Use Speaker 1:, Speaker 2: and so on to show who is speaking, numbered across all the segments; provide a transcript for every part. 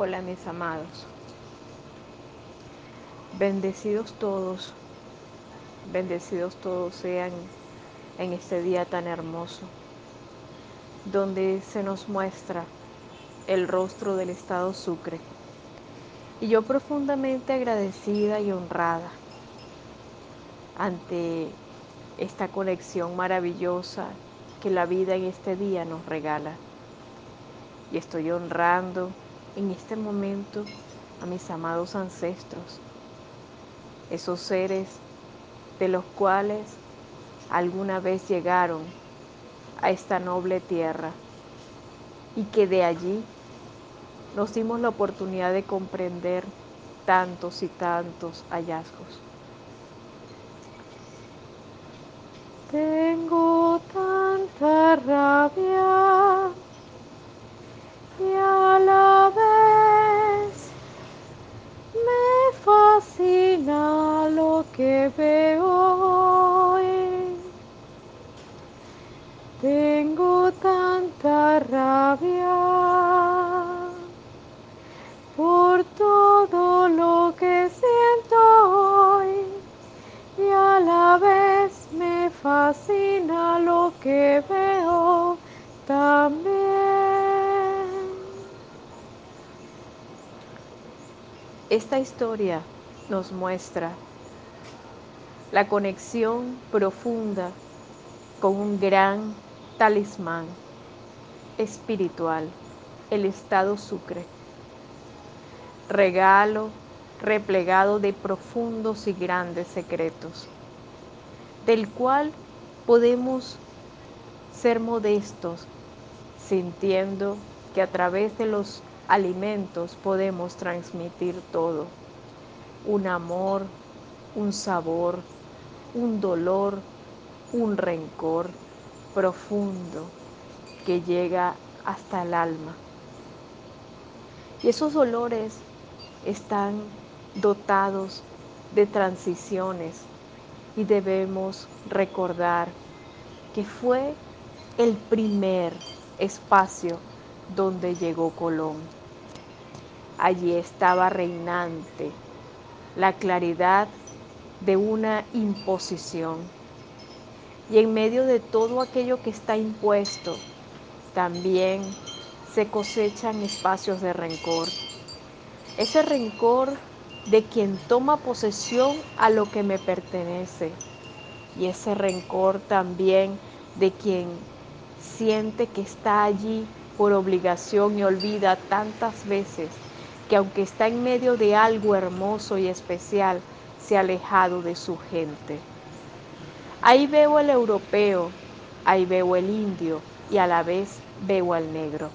Speaker 1: Hola mis amados. Bendecidos todos, bendecidos todos sean en este día tan hermoso, donde se nos muestra el rostro del Estado Sucre. Y yo profundamente agradecida y honrada ante esta conexión maravillosa que la vida en este día nos regala. Y estoy honrando en este momento a mis amados ancestros, esos seres de los cuales alguna vez llegaron a esta noble tierra y que de allí nos dimos la oportunidad de comprender tantos y tantos hallazgos. Tengo tanta rabia y a la vez me fascina lo que veo. Tengo tanta rabia Esta historia nos muestra la conexión profunda con un gran talismán espiritual, el estado sucre. Regalo replegado de profundos y grandes secretos, del cual podemos ser modestos, sintiendo que a través de los alimentos podemos transmitir todo. Un amor, un sabor, un dolor, un rencor profundo que llega hasta el alma. Y esos dolores están dotados de transiciones y debemos recordar que fue el primer espacio donde llegó Colón. Allí estaba reinante la claridad de una imposición. Y en medio de todo aquello que está impuesto, también se cosechan espacios de rencor. Ese rencor de quien toma posesión a lo que me pertenece. Y ese rencor también de quien siente que está allí por obligación y olvida tantas veces que aunque está en medio de algo hermoso y especial, se ha alejado de su gente. Ahí veo al europeo, ahí veo el indio y a la vez veo al negro.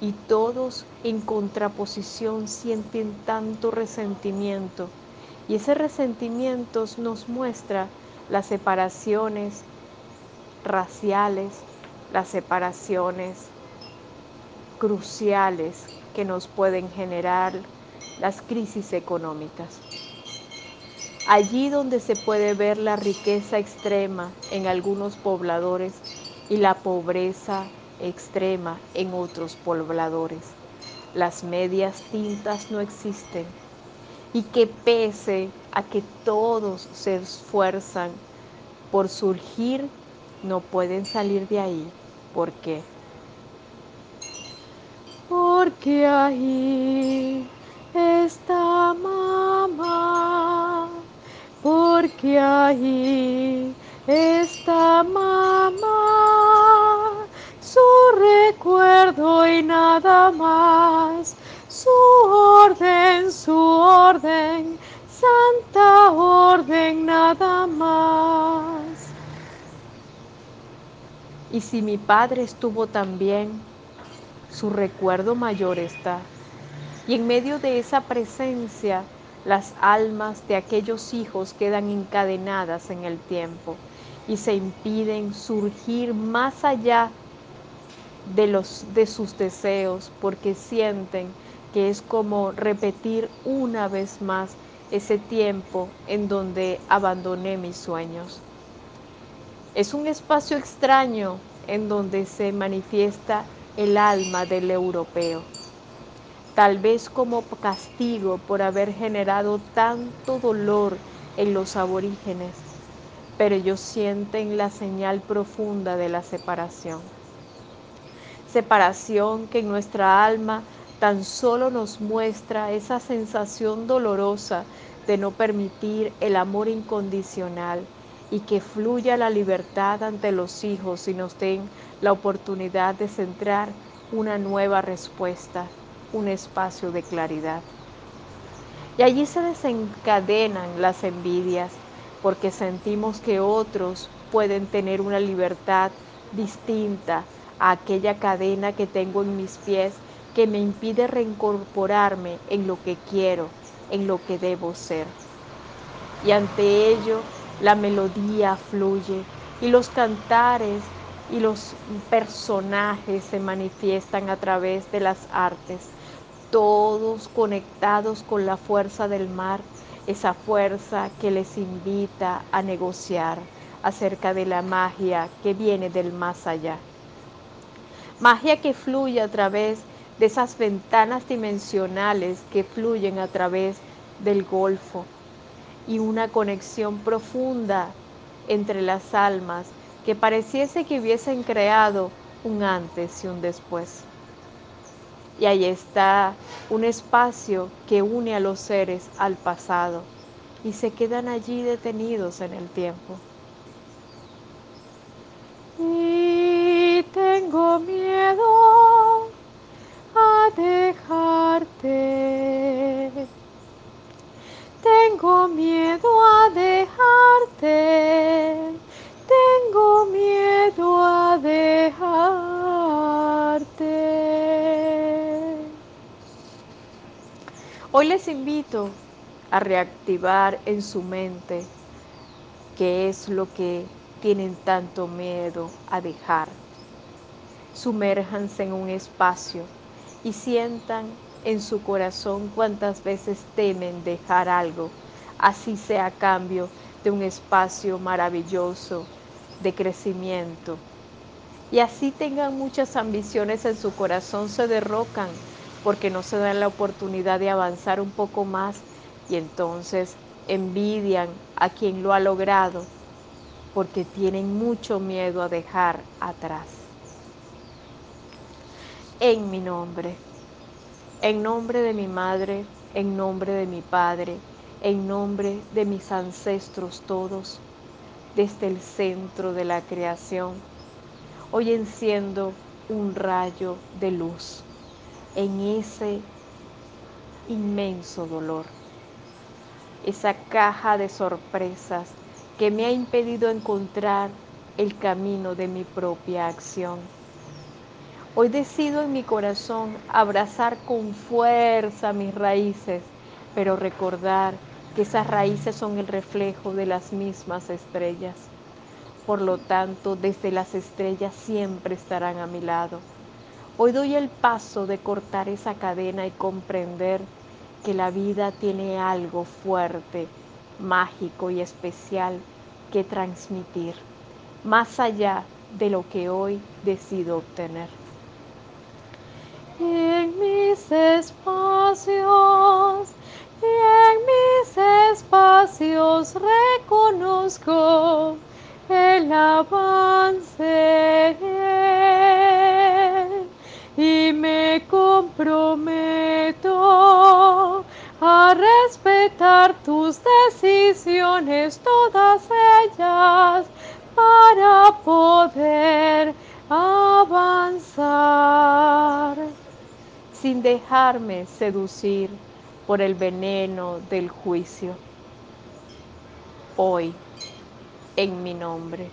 Speaker 1: Y todos en contraposición sienten tanto resentimiento. Y ese resentimiento nos muestra las separaciones raciales, las separaciones cruciales que nos pueden generar las crisis económicas. Allí donde se puede ver la riqueza extrema en algunos pobladores y la pobreza extrema en otros pobladores. Las medias tintas no existen y que pese a que todos se esfuerzan por surgir, no pueden salir de ahí. ¿Por qué? Porque ahí está mamá, porque ahí está mamá, su recuerdo y nada más, su orden, su orden, santa orden, nada más. Y si mi padre estuvo también, su recuerdo mayor está. Y en medio de esa presencia, las almas de aquellos hijos quedan encadenadas en el tiempo y se impiden surgir más allá de, los, de sus deseos porque sienten que es como repetir una vez más ese tiempo en donde abandoné mis sueños. Es un espacio extraño en donde se manifiesta el alma del europeo. tal vez como castigo por haber generado tanto dolor en los aborígenes, pero ellos sienten la señal profunda de la separación. Separación que en nuestra alma tan solo nos muestra esa sensación dolorosa de no permitir el amor incondicional y que fluya la libertad ante los hijos y nos den la oportunidad de centrar una nueva respuesta, un espacio de claridad. Y allí se desencadenan las envidias porque sentimos que otros pueden tener una libertad distinta a aquella cadena que tengo en mis pies que me impide reincorporarme en lo que quiero, en lo que debo ser. Y ante ello la melodía fluye y los cantares y los personajes se manifiestan a través de las artes, todos conectados con la fuerza del mar, esa fuerza que les invita a negociar acerca de la magia que viene del más allá. Magia que fluye a través de esas ventanas dimensionales que fluyen a través del Golfo y una conexión profunda entre las almas que pareciese que hubiesen creado un antes y un después. Y ahí está un espacio que une a los seres al pasado y se quedan allí detenidos en el tiempo. Y tengo miedo a dejarte. Tengo miedo a dejarte. Tengo miedo a dejarte. Hoy les invito a reactivar en su mente qué es lo que tienen tanto miedo a dejar. Sumérjanse en un espacio y sientan en su corazón cuántas veces temen dejar algo, así sea a cambio de un espacio maravilloso de crecimiento. Y así tengan muchas ambiciones en su corazón, se derrocan porque no se dan la oportunidad de avanzar un poco más y entonces envidian a quien lo ha logrado porque tienen mucho miedo a dejar atrás. En mi nombre, en nombre de mi madre, en nombre de mi padre, en nombre de mis ancestros todos, desde el centro de la creación, hoy enciendo un rayo de luz en ese inmenso dolor, esa caja de sorpresas que me ha impedido encontrar el camino de mi propia acción. Hoy decido en mi corazón abrazar con fuerza mis raíces, pero recordar que esas raíces son el reflejo de las mismas estrellas. Por lo tanto, desde las estrellas siempre estarán a mi lado. Hoy doy el paso de cortar esa cadena y comprender que la vida tiene algo fuerte, mágico y especial que transmitir, más allá de lo que hoy decido obtener. en mis espacios, y en mis espacios reconozco el avance y me comprometo a respetar tus decisiones, todas ellas, para poder avanzar. Sin dejarme seducir por el veneno del juicio. Hoy, en mi nombre,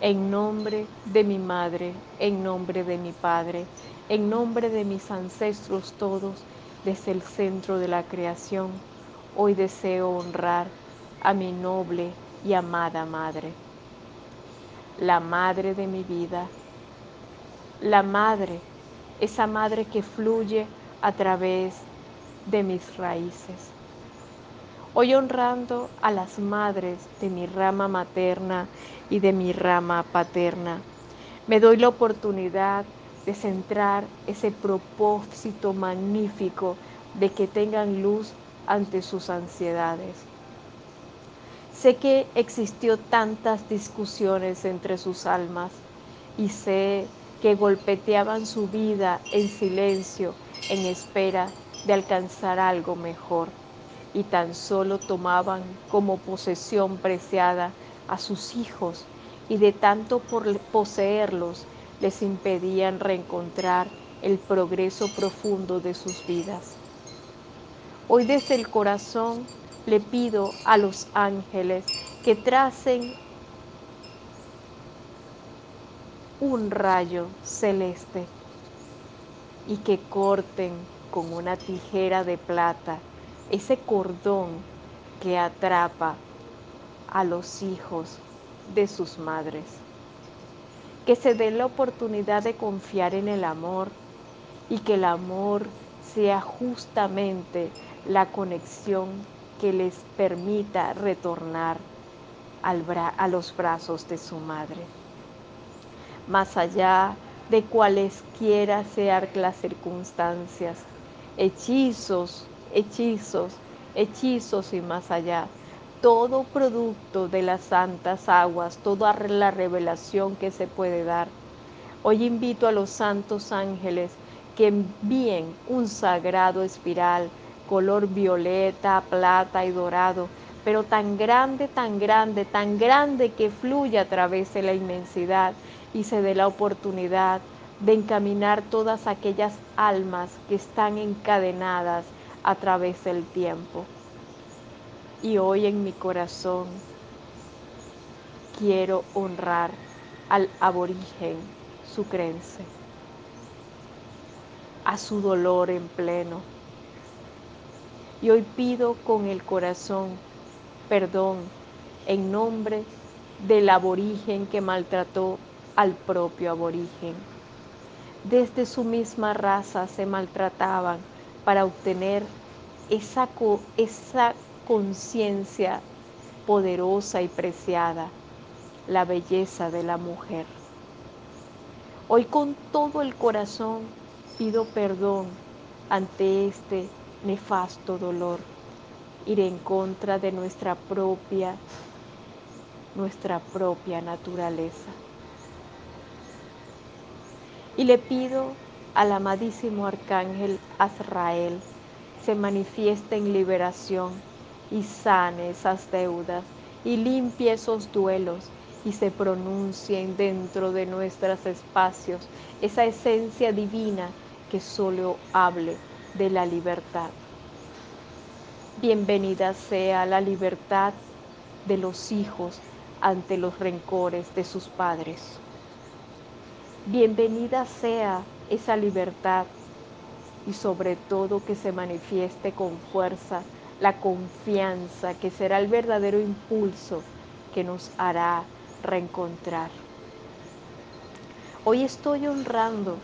Speaker 1: en nombre de mi madre, en nombre de mi padre, en nombre de mis ancestros todos, desde el centro de la creación, hoy deseo honrar a mi noble y amada madre, la madre de mi vida, la madre, esa madre que fluye a través de mis raíces. Hoy honrando a las madres de mi rama materna y de mi rama paterna, me doy la oportunidad de centrar ese propósito magnífico de que tengan luz ante sus ansiedades. Sé que existió tantas discusiones entre sus almas y sé que golpeteaban su vida en silencio en espera de alcanzar algo mejor y tan solo tomaban como posesión preciada a sus hijos y de tanto por poseerlos les impedían reencontrar el progreso profundo de sus vidas. Hoy desde el corazón le pido a los ángeles que tracen un rayo celeste y que corten con una tijera de plata ese cordón que atrapa a los hijos de sus madres. Que se den la oportunidad de confiar en el amor y que el amor sea justamente la conexión que les permita retornar a los brazos de su madre. Más allá de cualesquiera sean las circunstancias, hechizos, hechizos, hechizos y más allá, todo producto de las santas aguas, toda la revelación que se puede dar. Hoy invito a los santos ángeles que envíen un sagrado espiral color violeta, plata y dorado, pero tan grande, tan grande, tan grande que fluye a través de la inmensidad y se dé la oportunidad de encaminar todas aquellas almas que están encadenadas a través del tiempo. Y hoy en mi corazón quiero honrar al aborigen sucrense, a su dolor en pleno y hoy pido con el corazón perdón en nombre del aborigen que maltrató al propio aborigen. Desde su misma raza se maltrataban para obtener esa, esa conciencia poderosa y preciada, la belleza de la mujer. Hoy con todo el corazón pido perdón ante este nefasto dolor, ir en contra de nuestra propia, nuestra propia naturaleza. Y le pido al amadísimo arcángel Azrael se manifieste en liberación y sane esas deudas y limpie esos duelos y se pronuncien dentro de nuestros espacios esa esencia divina que solo hable de la libertad. Bienvenida sea la libertad de los hijos ante los rencores de sus padres. Bienvenida sea esa libertad y sobre todo que se manifieste con fuerza la confianza que será el verdadero impulso que nos hará reencontrar. Hoy estoy honrando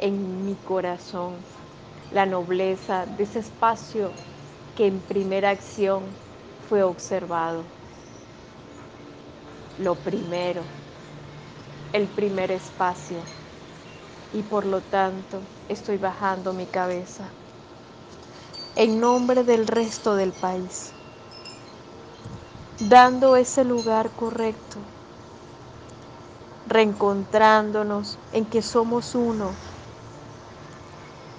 Speaker 1: en mi corazón la nobleza de ese espacio que en primera acción fue observado. Lo primero, el primer espacio, y por lo tanto estoy bajando mi cabeza en nombre del resto del país, dando ese lugar correcto, reencontrándonos en que somos uno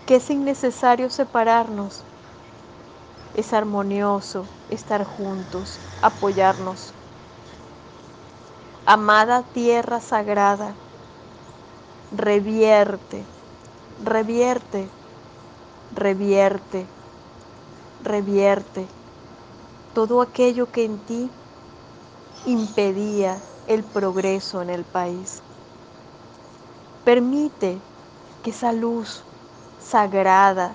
Speaker 1: que es innecesario separarnos. Es armonioso estar juntos, apoyarnos. Amada tierra sagrada, revierte, revierte, revierte, revierte todo aquello que en ti impedía el progreso en el país. Permite que esa luz sagrada,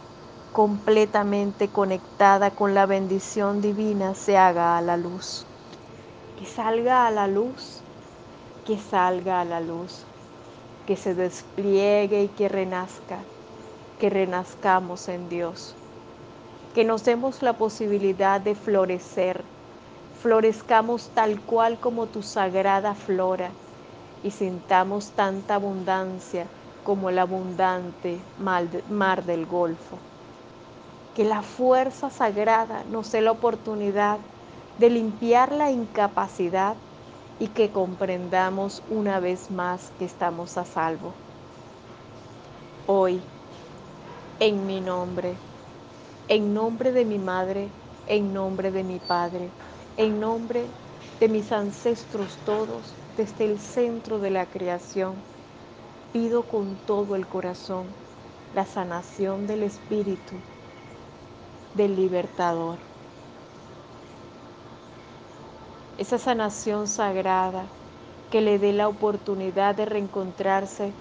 Speaker 1: completamente conectada con la bendición divina, se haga a la luz. Que salga a la luz, que salga a la luz, que se despliegue y que renazca, que renazcamos en Dios. Que nos demos la posibilidad de florecer, florezcamos tal cual como tu sagrada flora y sintamos tanta abundancia como el abundante mar del Golfo. Que la fuerza sagrada nos dé la oportunidad de limpiar la incapacidad y que comprendamos una vez más que estamos a salvo. Hoy, en mi nombre, en nombre de mi madre, en nombre de mi padre, en nombre de mis ancestros todos, desde el centro de la creación, pido con todo el corazón la sanación del espíritu del libertador. Esa sanación sagrada que le dé la oportunidad de reencontrarse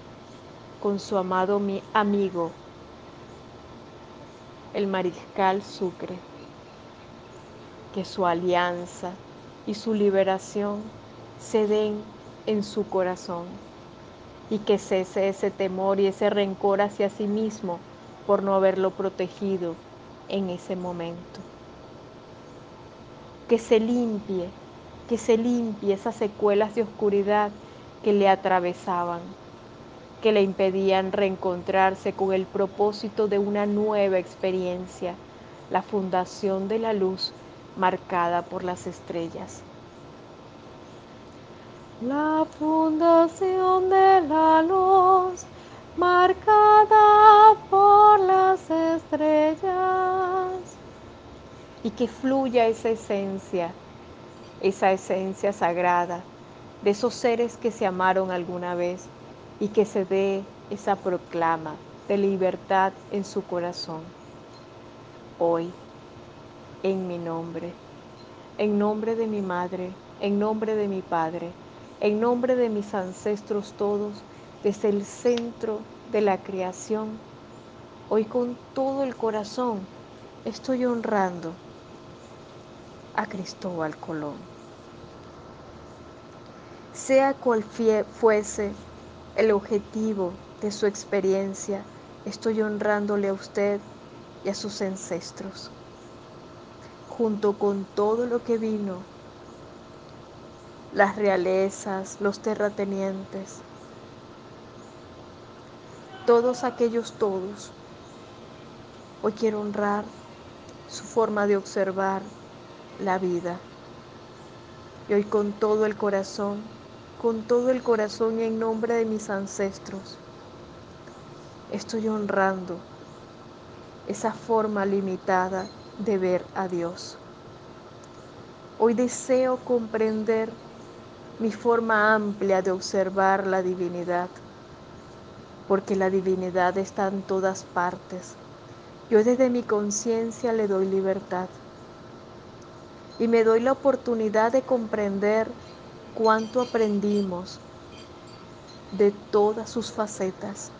Speaker 1: con su amado amigo, el mariscal Sucre, que su alianza y su liberación se den en su corazón y que cese ese temor y ese rencor hacia sí mismo por no haberlo protegido en ese momento. Que se limpie, que se limpie esas secuelas de oscuridad que le atravesaban, que le impedían reencontrarse con el propósito de una nueva experiencia, la fundación de la luz marcada por las estrellas. La fundación de la luz marcada por las estrellas. Y que fluya esa esencia, esa esencia sagrada de esos seres que se amaron alguna vez y que se dé esa proclama de libertad en su corazón. Hoy, en mi nombre, en nombre de mi madre, en nombre de mi padre, en nombre de mis ancestros todos, desde el centro de la creación, hoy con todo el corazón estoy honrando a Cristóbal Colón. Sea cual fuese el objetivo de su experiencia, estoy honrándole a usted y a sus ancestros, junto con todo lo que vino las realezas, los terratenientes, todos aquellos todos. Hoy quiero honrar su forma de observar la vida. Y hoy con todo el corazón, con todo el corazón y en nombre de mis ancestros, estoy honrando esa forma limitada de ver a Dios. Hoy deseo comprender mi forma amplia de observar la divinidad, porque la divinidad está en todas partes. Yo desde mi conciencia le doy libertad y me doy la oportunidad de comprender cuánto aprendimos de todas sus facetas.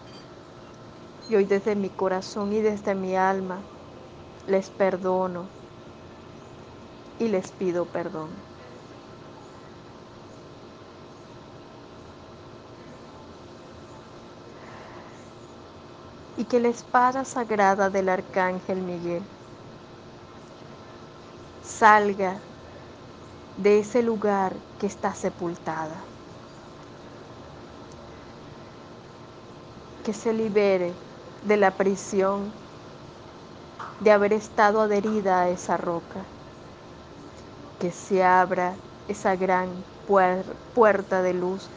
Speaker 1: Y hoy desde mi corazón y desde mi alma les perdono y les pido perdón. y que la espada sagrada del arcángel Miguel salga de ese lugar que está sepultada. Que se libere de la prisión de haber estado adherida a esa roca. Que se abra esa gran puerta de luz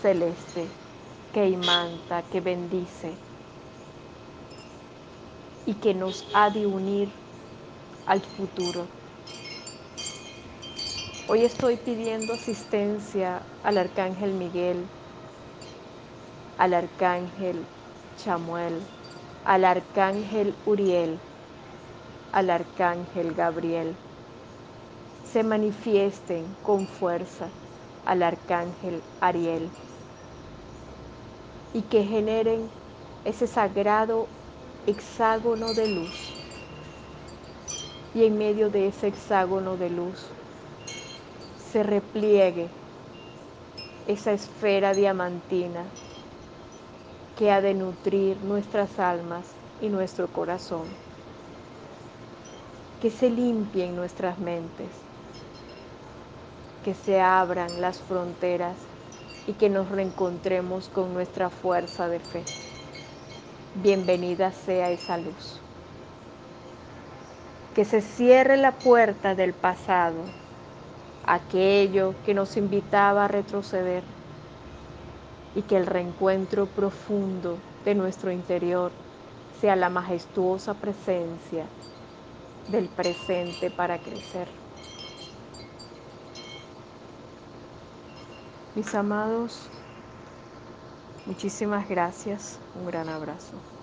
Speaker 1: celeste que imanta, que bendice y que nos ha de unir al futuro. Hoy estoy pidiendo asistencia al arcángel Miguel, al arcángel Chamuel, al arcángel Uriel, al arcángel Gabriel. Se manifiesten con fuerza al arcángel Ariel y que generen ese sagrado hexágono de luz. Y en medio de ese hexágono de luz se repliegue esa esfera diamantina que ha de nutrir nuestras almas y nuestro corazón. Que se limpien nuestras mentes, que se abran las fronteras y que nos reencontremos con nuestra fuerza de fe. bienvenida sea esa luz. Que se cierre la puerta del pasado, aquello que nos invitaba a retroceder y que el reencuentro profundo de nuestro interior sea la majestuosa presencia del presente para crecer. Mis amados, muchísimas gracias. Un gran abrazo.